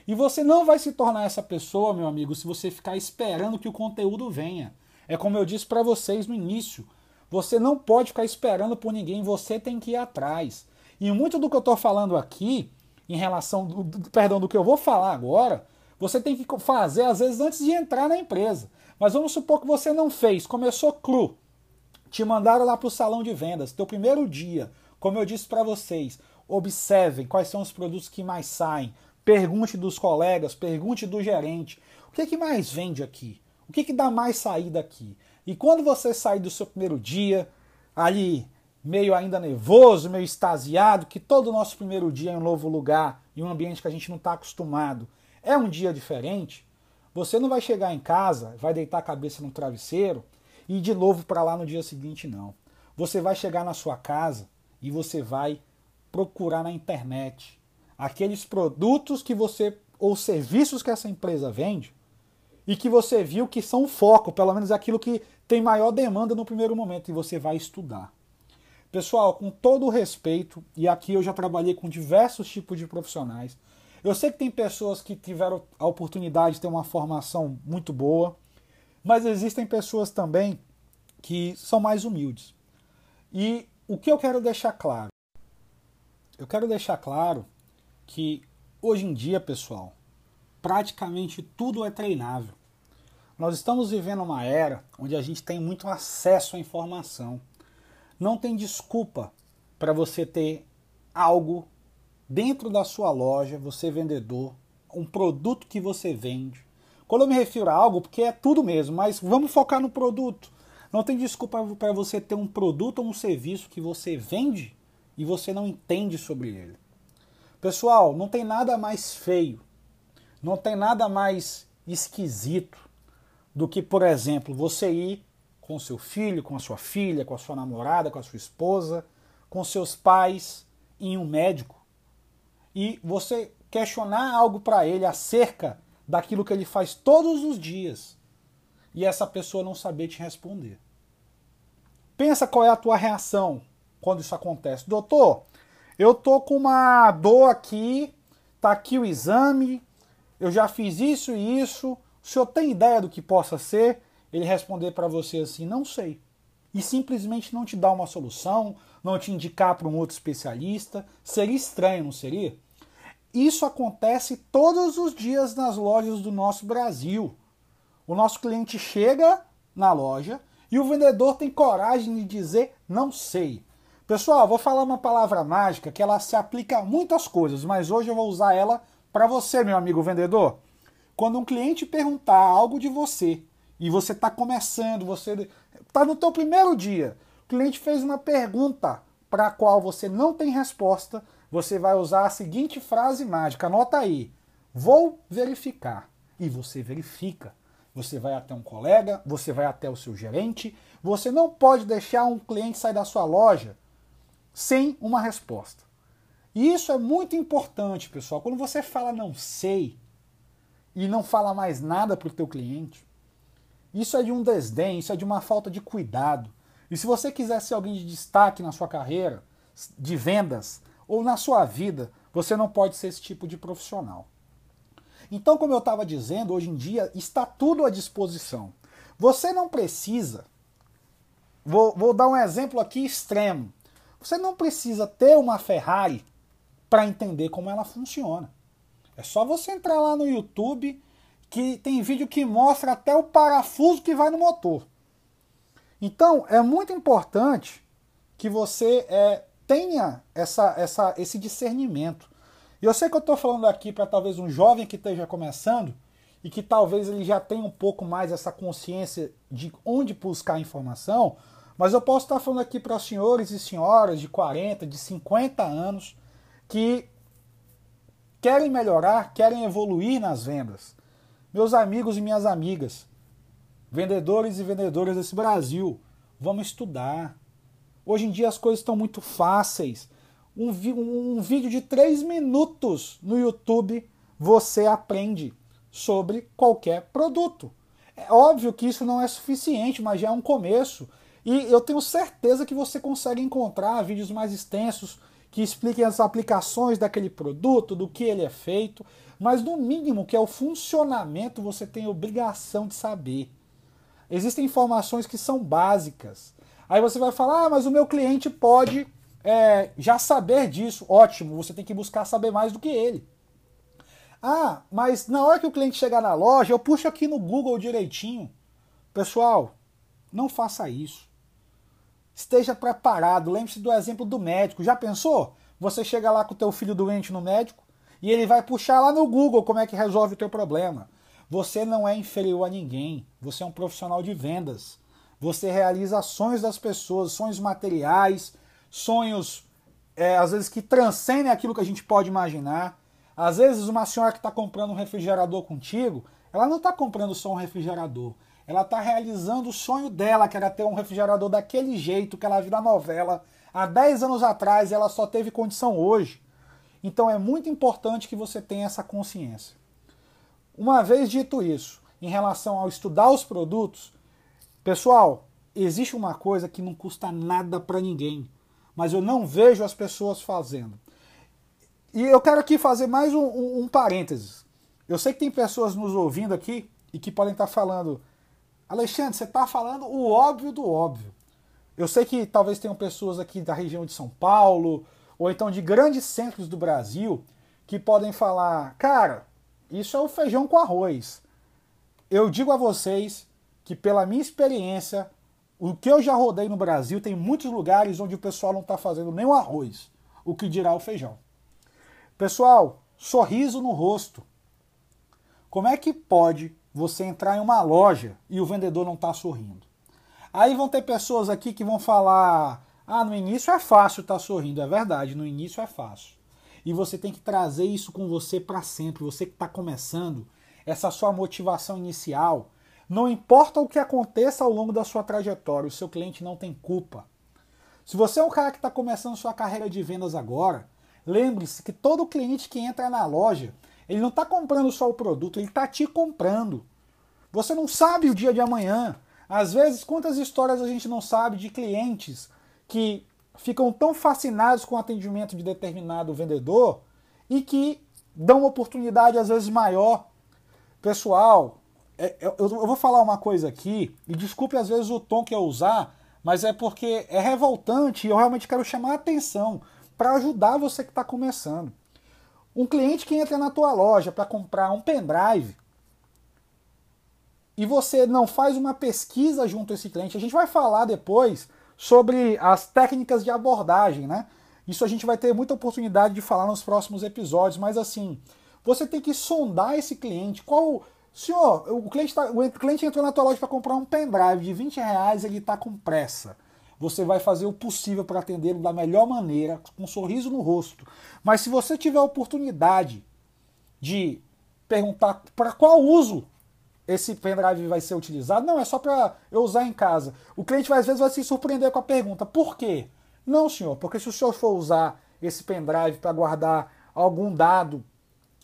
E você não vai se tornar essa pessoa, meu amigo, se você ficar esperando que o conteúdo venha. É como eu disse para vocês no início. Você não pode ficar esperando por ninguém, você tem que ir atrás. E muito do que eu estou falando aqui, em relação, do, perdão, do que eu vou falar agora, você tem que fazer às vezes antes de entrar na empresa. Mas vamos supor que você não fez, começou cru, te mandaram lá para o salão de vendas, teu primeiro dia, como eu disse para vocês, observem quais são os produtos que mais saem, pergunte dos colegas, pergunte do gerente, o que, é que mais vende aqui? O que, é que dá mais saída aqui? E quando você sair do seu primeiro dia, ali meio ainda nervoso, meio extasiado, que todo o nosso primeiro dia em um novo lugar, em um ambiente que a gente não está acostumado, é um dia diferente, você não vai chegar em casa, vai deitar a cabeça no travesseiro e ir de novo para lá no dia seguinte, não. Você vai chegar na sua casa e você vai procurar na internet aqueles produtos que você ou serviços que essa empresa vende e que você viu que são o foco, pelo menos aquilo que tem maior demanda no primeiro momento e você vai estudar. Pessoal, com todo o respeito, e aqui eu já trabalhei com diversos tipos de profissionais, eu sei que tem pessoas que tiveram a oportunidade de ter uma formação muito boa, mas existem pessoas também que são mais humildes. E o que eu quero deixar claro? Eu quero deixar claro que hoje em dia, pessoal, praticamente tudo é treinável. Nós estamos vivendo uma era onde a gente tem muito acesso à informação. Não tem desculpa para você ter algo dentro da sua loja, você vendedor, um produto que você vende. Quando eu me refiro a algo, porque é tudo mesmo, mas vamos focar no produto. Não tem desculpa para você ter um produto ou um serviço que você vende e você não entende sobre ele. Pessoal, não tem nada mais feio, não tem nada mais esquisito do que, por exemplo, você ir com seu filho, com a sua filha, com a sua namorada, com a sua esposa, com seus pais em um médico e você questionar algo para ele acerca daquilo que ele faz todos os dias e essa pessoa não saber te responder. Pensa qual é a tua reação quando isso acontece. Doutor, eu tô com uma dor aqui, tá aqui o exame, eu já fiz isso e isso, o senhor tem ideia do que possa ser? Ele responder para você assim, não sei. E simplesmente não te dar uma solução, não te indicar para um outro especialista. Seria estranho, não seria? Isso acontece todos os dias nas lojas do nosso Brasil. O nosso cliente chega na loja e o vendedor tem coragem de dizer não sei. Pessoal, vou falar uma palavra mágica que ela se aplica a muitas coisas, mas hoje eu vou usar ela para você, meu amigo vendedor. Quando um cliente perguntar algo de você e você está começando, você está no teu primeiro dia, o cliente fez uma pergunta para a qual você não tem resposta, você vai usar a seguinte frase mágica, anota aí, vou verificar. E você verifica. Você vai até um colega, você vai até o seu gerente, você não pode deixar um cliente sair da sua loja sem uma resposta. E isso é muito importante, pessoal. Quando você fala não sei e não fala mais nada para o teu cliente, isso é de um desdém, isso é de uma falta de cuidado. E se você quiser ser alguém de destaque na sua carreira, de vendas ou na sua vida, você não pode ser esse tipo de profissional. Então, como eu estava dizendo, hoje em dia está tudo à disposição. Você não precisa. Vou, vou dar um exemplo aqui extremo. Você não precisa ter uma Ferrari para entender como ela funciona. É só você entrar lá no YouTube que tem vídeo que mostra até o parafuso que vai no motor. Então é muito importante que você é, tenha essa, essa, esse discernimento. E eu sei que eu estou falando aqui para talvez um jovem que esteja começando e que talvez ele já tenha um pouco mais essa consciência de onde buscar informação, mas eu posso estar falando aqui para senhores e senhoras de 40, de 50 anos que querem melhorar, querem evoluir nas vendas. Meus amigos e minhas amigas, vendedores e vendedoras desse Brasil, vamos estudar. Hoje em dia as coisas estão muito fáceis. Um, um, vídeo de 3 minutos no YouTube você aprende sobre qualquer produto. É óbvio que isso não é suficiente, mas já é um começo. E eu tenho certeza que você consegue encontrar vídeos mais extensos que expliquem as aplicações daquele produto, do que ele é feito, mas no mínimo que é o funcionamento você tem obrigação de saber. Existem informações que são básicas. Aí você vai falar, ah, mas o meu cliente pode é, já saber disso. Ótimo, você tem que buscar saber mais do que ele. Ah, mas na hora que o cliente chegar na loja, eu puxo aqui no Google direitinho. Pessoal, não faça isso. Esteja preparado. Lembre-se do exemplo do médico. Já pensou? Você chega lá com o teu filho doente no médico e ele vai puxar lá no Google como é que resolve o teu problema. Você não é inferior a ninguém. Você é um profissional de vendas. Você realiza sonhos das pessoas, sonhos materiais, sonhos é, às vezes que transcendem aquilo que a gente pode imaginar. Às vezes uma senhora que está comprando um refrigerador contigo, ela não está comprando só um refrigerador ela está realizando o sonho dela, que era ter um refrigerador daquele jeito que ela viu na novela há 10 anos atrás e ela só teve condição hoje. Então é muito importante que você tenha essa consciência. Uma vez dito isso, em relação ao estudar os produtos, pessoal, existe uma coisa que não custa nada para ninguém, mas eu não vejo as pessoas fazendo. E eu quero aqui fazer mais um, um, um parênteses. Eu sei que tem pessoas nos ouvindo aqui e que podem estar falando, Alexandre, você está falando o óbvio do óbvio. Eu sei que talvez tenham pessoas aqui da região de São Paulo, ou então de grandes centros do Brasil, que podem falar: cara, isso é o feijão com arroz. Eu digo a vocês que, pela minha experiência, o que eu já rodei no Brasil, tem muitos lugares onde o pessoal não está fazendo nem o arroz, o que dirá o feijão. Pessoal, sorriso no rosto. Como é que pode você entrar em uma loja e o vendedor não está sorrindo. Aí vão ter pessoas aqui que vão falar: Ah, no início é fácil estar tá sorrindo, é verdade, no início é fácil. E você tem que trazer isso com você para sempre. Você que está começando, essa sua motivação inicial, não importa o que aconteça ao longo da sua trajetória, o seu cliente não tem culpa. Se você é um cara que está começando sua carreira de vendas agora, lembre-se que todo cliente que entra na loja, ele não está comprando só o produto, ele está te comprando. Você não sabe o dia de amanhã. Às vezes, quantas histórias a gente não sabe de clientes que ficam tão fascinados com o atendimento de determinado vendedor e que dão uma oportunidade às vezes maior. Pessoal, é, eu, eu vou falar uma coisa aqui, e desculpe às vezes o tom que eu usar, mas é porque é revoltante e eu realmente quero chamar a atenção para ajudar você que está começando. Um cliente que entra na tua loja para comprar um pendrive e você não faz uma pesquisa junto a esse cliente, a gente vai falar depois sobre as técnicas de abordagem, né? Isso a gente vai ter muita oportunidade de falar nos próximos episódios, mas assim, você tem que sondar esse cliente. Qual. Senhor, o cliente, tá, o cliente entrou na tua loja para comprar um pendrive de 20 reais, ele está com pressa. Você vai fazer o possível para atendê-lo da melhor maneira, com um sorriso no rosto. Mas se você tiver a oportunidade de perguntar para qual uso esse pendrive vai ser utilizado. Não, é só para eu usar em casa. O cliente às vezes vai se surpreender com a pergunta: por quê? Não, senhor, porque se o senhor for usar esse pendrive para guardar algum dado,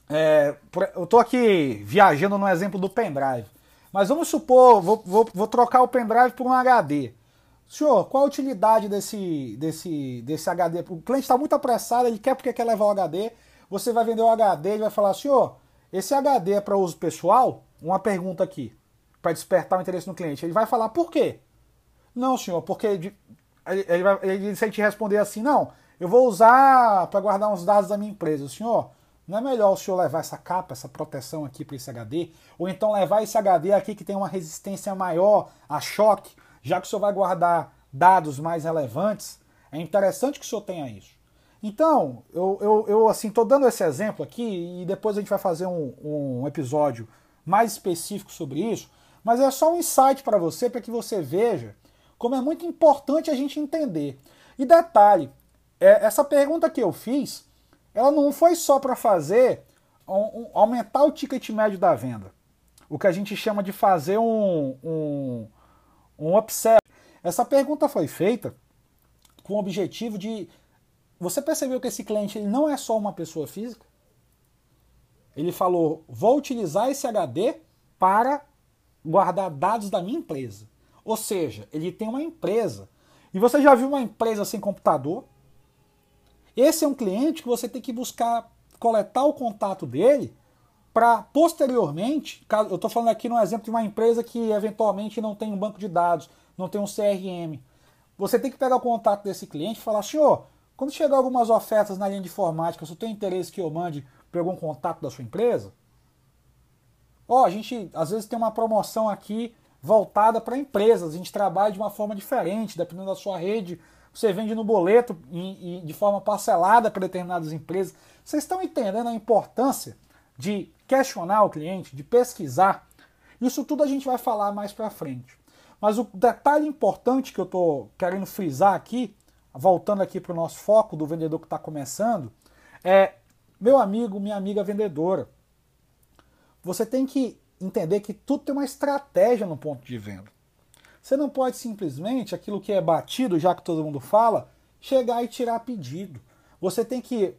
é, eu estou aqui viajando no exemplo do pendrive, mas vamos supor, vou, vou, vou trocar o pendrive por um HD. Senhor, qual a utilidade desse, desse, desse HD? O cliente está muito apressado, ele quer porque quer levar o HD. Você vai vender o HD, ele vai falar, senhor, esse HD é para uso pessoal? uma pergunta aqui para despertar o interesse no cliente. Ele vai falar por quê? Não, senhor, porque ele, ele, vai, ele, se ele te responder assim, não, eu vou usar para guardar uns dados da minha empresa. Senhor, não é melhor o senhor levar essa capa, essa proteção aqui para esse HD? Ou então levar esse HD aqui que tem uma resistência maior a choque, já que o senhor vai guardar dados mais relevantes? É interessante que o senhor tenha isso. Então, eu, eu, eu assim, estou dando esse exemplo aqui e depois a gente vai fazer um, um episódio mais específico sobre isso, mas é só um insight para você, para que você veja como é muito importante a gente entender. E detalhe, é, essa pergunta que eu fiz, ela não foi só para fazer um, um, aumentar o ticket médio da venda, o que a gente chama de fazer um, um, um upsell. Essa pergunta foi feita com o objetivo de você percebeu que esse cliente ele não é só uma pessoa física? Ele falou: vou utilizar esse HD para guardar dados da minha empresa. Ou seja, ele tem uma empresa. E você já viu uma empresa sem computador? Esse é um cliente que você tem que buscar coletar o contato dele para posteriormente, eu estou falando aqui no exemplo de uma empresa que eventualmente não tem um banco de dados, não tem um CRM. Você tem que pegar o contato desse cliente e falar, senhor, quando chegar algumas ofertas na linha de informática, se tenho interesse que eu mande pegou um contato da sua empresa? Ó, oh, a gente às vezes tem uma promoção aqui voltada para empresas, a gente trabalha de uma forma diferente, dependendo da sua rede, você vende no boleto e, e de forma parcelada para determinadas empresas. Vocês estão entendendo a importância de questionar o cliente, de pesquisar? Isso tudo a gente vai falar mais para frente. Mas o detalhe importante que eu estou querendo frisar aqui, voltando aqui para o nosso foco do vendedor que está começando, é meu amigo, minha amiga vendedora, você tem que entender que tudo tem uma estratégia no ponto de venda. Você não pode simplesmente, aquilo que é batido, já que todo mundo fala, chegar e tirar pedido. Você tem que.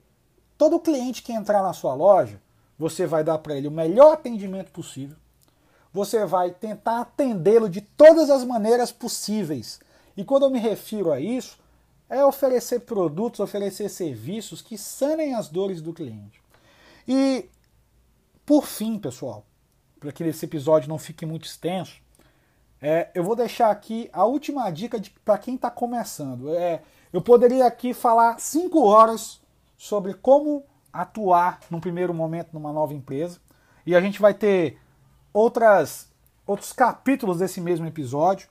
Todo cliente que entrar na sua loja, você vai dar para ele o melhor atendimento possível. Você vai tentar atendê-lo de todas as maneiras possíveis. E quando eu me refiro a isso, é oferecer produtos, oferecer serviços que sanem as dores do cliente. E, por fim, pessoal, para que esse episódio não fique muito extenso, é, eu vou deixar aqui a última dica para quem está começando. É, eu poderia aqui falar cinco horas sobre como atuar num primeiro momento numa nova empresa. E a gente vai ter outras, outros capítulos desse mesmo episódio,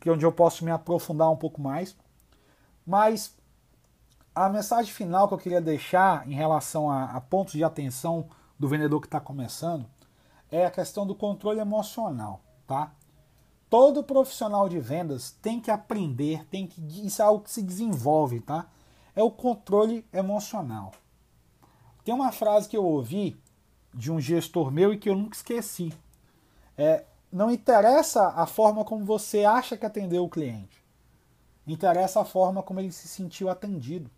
que é onde eu posso me aprofundar um pouco mais. Mas a mensagem final que eu queria deixar em relação a, a pontos de atenção do vendedor que está começando é a questão do controle emocional, tá? Todo profissional de vendas tem que aprender, tem que isso é algo que se desenvolve, tá? É o controle emocional. Tem uma frase que eu ouvi de um gestor meu e que eu nunca esqueci. É, não interessa a forma como você acha que atendeu o cliente. Interessa a forma como ele se sentiu atendido.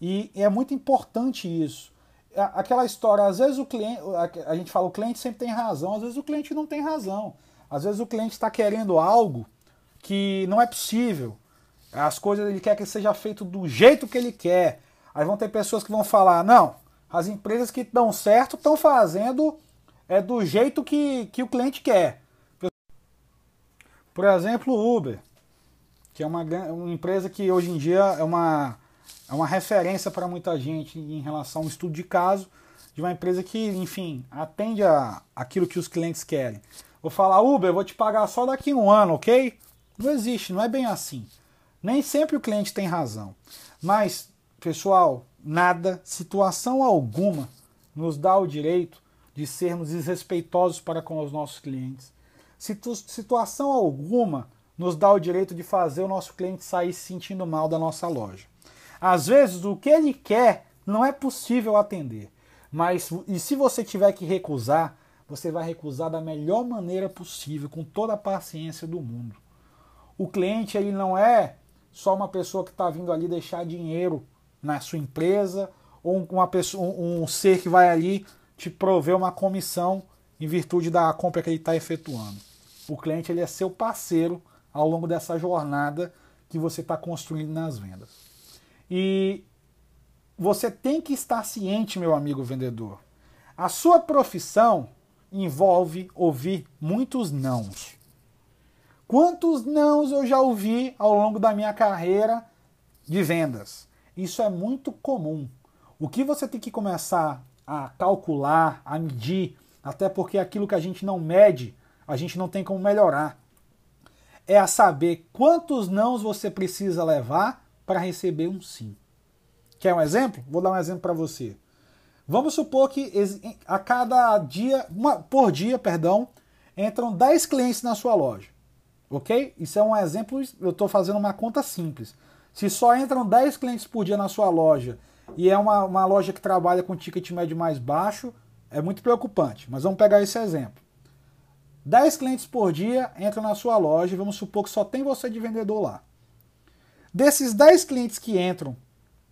E é muito importante isso. Aquela história, às vezes o cliente, a gente fala, o cliente sempre tem razão, às vezes o cliente não tem razão. Às vezes o cliente está querendo algo que não é possível. As coisas ele quer que seja feito do jeito que ele quer. Aí vão ter pessoas que vão falar: não, as empresas que dão certo estão fazendo é do jeito que, que o cliente quer. Por exemplo, o Uber, que é uma, uma empresa que hoje em dia é uma, é uma referência para muita gente em relação ao estudo de caso de uma empresa que, enfim, atende a aquilo que os clientes querem. Vou falar, Uber, vou te pagar só daqui um ano, ok? Não existe, não é bem assim. Nem sempre o cliente tem razão. Mas, pessoal, nada, situação alguma, nos dá o direito de sermos desrespeitosos para com os nossos clientes. Situ situação alguma nos dá o direito de fazer o nosso cliente sair se sentindo mal da nossa loja. Às vezes, o que ele quer não é possível atender. Mas, e se você tiver que recusar, você vai recusar da melhor maneira possível, com toda a paciência do mundo. O cliente ele não é só uma pessoa que está vindo ali deixar dinheiro na sua empresa ou uma pessoa, um, um ser que vai ali te prover uma comissão em virtude da compra que ele está efetuando. O cliente ele é seu parceiro ao longo dessa jornada que você está construindo nas vendas. E você tem que estar ciente, meu amigo vendedor. A sua profissão envolve ouvir muitos nãos. Quantos nãos eu já ouvi ao longo da minha carreira de vendas? Isso é muito comum. O que você tem que começar a calcular, a medir, até porque aquilo que a gente não mede, a gente não tem como melhorar. É a saber quantos nãos você precisa levar para receber um sim. Quer um exemplo? Vou dar um exemplo para você. Vamos supor que a cada dia, uma, por dia, perdão, entram 10 clientes na sua loja. Ok? Isso é um exemplo, eu estou fazendo uma conta simples. Se só entram 10 clientes por dia na sua loja e é uma, uma loja que trabalha com ticket médio mais baixo, é muito preocupante. Mas vamos pegar esse exemplo. 10 clientes por dia entram na sua loja e vamos supor que só tem você de vendedor lá. Desses 10 clientes que entram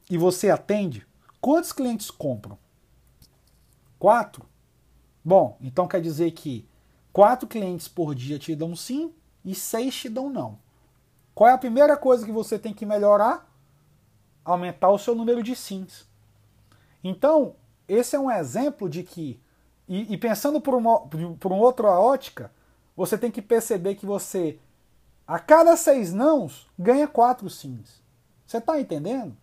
e você atende, quantos clientes compram? Quatro? Bom, então quer dizer que quatro clientes por dia te dão sim e seis te dão não. Qual é a primeira coisa que você tem que melhorar? Aumentar o seu número de sims. Então, esse é um exemplo de que, e, e pensando por uma, por uma outra ótica, você tem que perceber que você, a cada seis nãos, ganha quatro sims. Você está entendendo?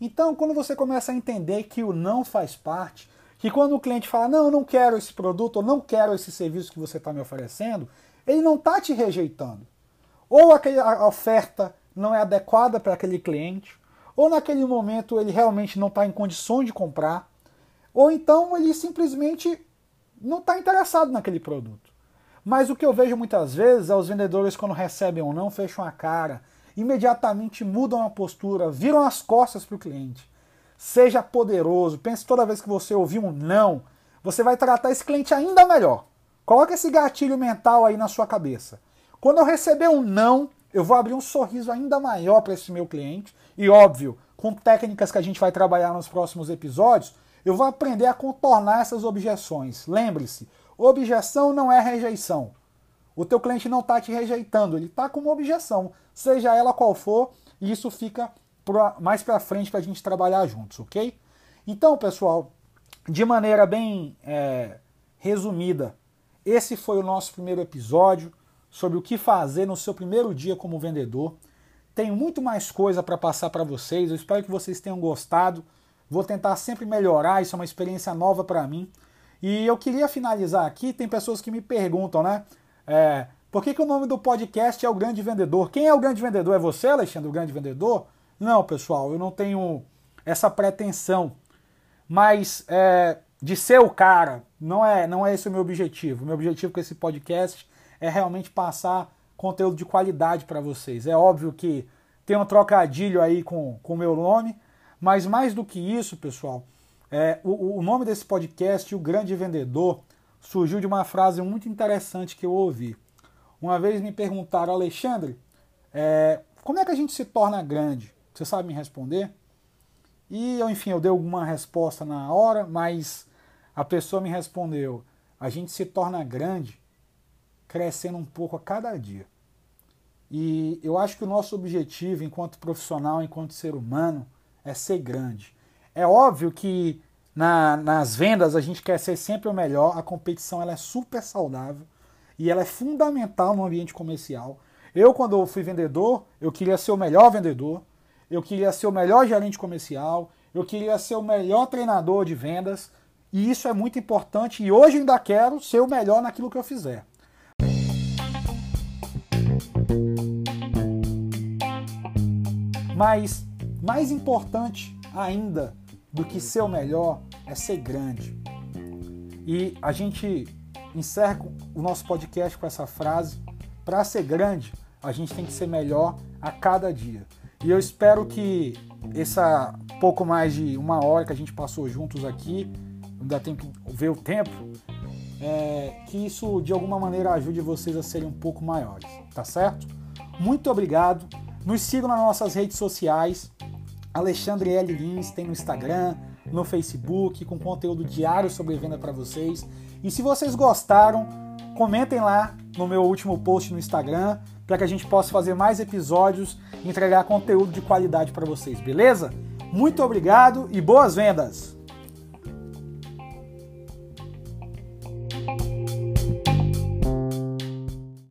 Então, quando você começa a entender que o não faz parte, que quando o cliente fala, não, eu não quero esse produto, ou não quero esse serviço que você está me oferecendo, ele não está te rejeitando. Ou a oferta não é adequada para aquele cliente, ou naquele momento ele realmente não está em condições de comprar, ou então ele simplesmente não está interessado naquele produto. Mas o que eu vejo muitas vezes é os vendedores, quando recebem ou não, fecham a cara, imediatamente mudam a postura, viram as costas para o cliente. Seja poderoso, pense toda vez que você ouvir um não, você vai tratar esse cliente ainda melhor. Coloque esse gatilho mental aí na sua cabeça. Quando eu receber um não, eu vou abrir um sorriso ainda maior para esse meu cliente. E óbvio, com técnicas que a gente vai trabalhar nos próximos episódios, eu vou aprender a contornar essas objeções. Lembre-se, objeção não é rejeição. O teu cliente não está te rejeitando, ele está com uma objeção, seja ela qual for, e isso fica mais para frente para a gente trabalhar juntos, ok? Então, pessoal, de maneira bem é, resumida, esse foi o nosso primeiro episódio sobre o que fazer no seu primeiro dia como vendedor. Tenho muito mais coisa para passar para vocês. Eu espero que vocês tenham gostado. Vou tentar sempre melhorar. Isso é uma experiência nova para mim. E eu queria finalizar aqui. Tem pessoas que me perguntam, né? É, por que, que o nome do podcast é o Grande Vendedor? Quem é o Grande Vendedor? É você, Alexandre, o Grande Vendedor? Não, pessoal, eu não tenho essa pretensão. Mas é, de ser o cara, não é, não é esse o meu objetivo. O meu objetivo com esse podcast é realmente passar conteúdo de qualidade para vocês. É óbvio que tem um trocadilho aí com o meu nome, mas mais do que isso, pessoal, é, o, o nome desse podcast, O Grande Vendedor, surgiu de uma frase muito interessante que eu ouvi. Uma vez me perguntaram, Alexandre, é, como é que a gente se torna grande? Você sabe me responder? E, enfim, eu dei alguma resposta na hora, mas a pessoa me respondeu: a gente se torna grande crescendo um pouco a cada dia. E eu acho que o nosso objetivo, enquanto profissional, enquanto ser humano, é ser grande. É óbvio que na, nas vendas a gente quer ser sempre o melhor, a competição ela é super saudável e ela é fundamental no ambiente comercial. Eu, quando eu fui vendedor, eu queria ser o melhor vendedor, eu queria ser o melhor gerente comercial, eu queria ser o melhor treinador de vendas, e isso é muito importante e hoje ainda quero ser o melhor naquilo que eu fizer. Mas mais importante ainda do que ser o melhor é ser grande. E a gente encerra o nosso podcast com essa frase: para ser grande, a gente tem que ser melhor a cada dia. E eu espero que essa pouco mais de uma hora que a gente passou juntos aqui ainda tem que ver o tempo, é, que isso de alguma maneira ajude vocês a serem um pouco maiores, tá certo? Muito obrigado. Nos sigam nas nossas redes sociais. Alexandre L. Lins tem no Instagram, no Facebook, com conteúdo diário sobre venda para vocês. E se vocês gostaram, comentem lá no meu último post no Instagram para que a gente possa fazer mais episódios e entregar conteúdo de qualidade para vocês, beleza? Muito obrigado e boas vendas!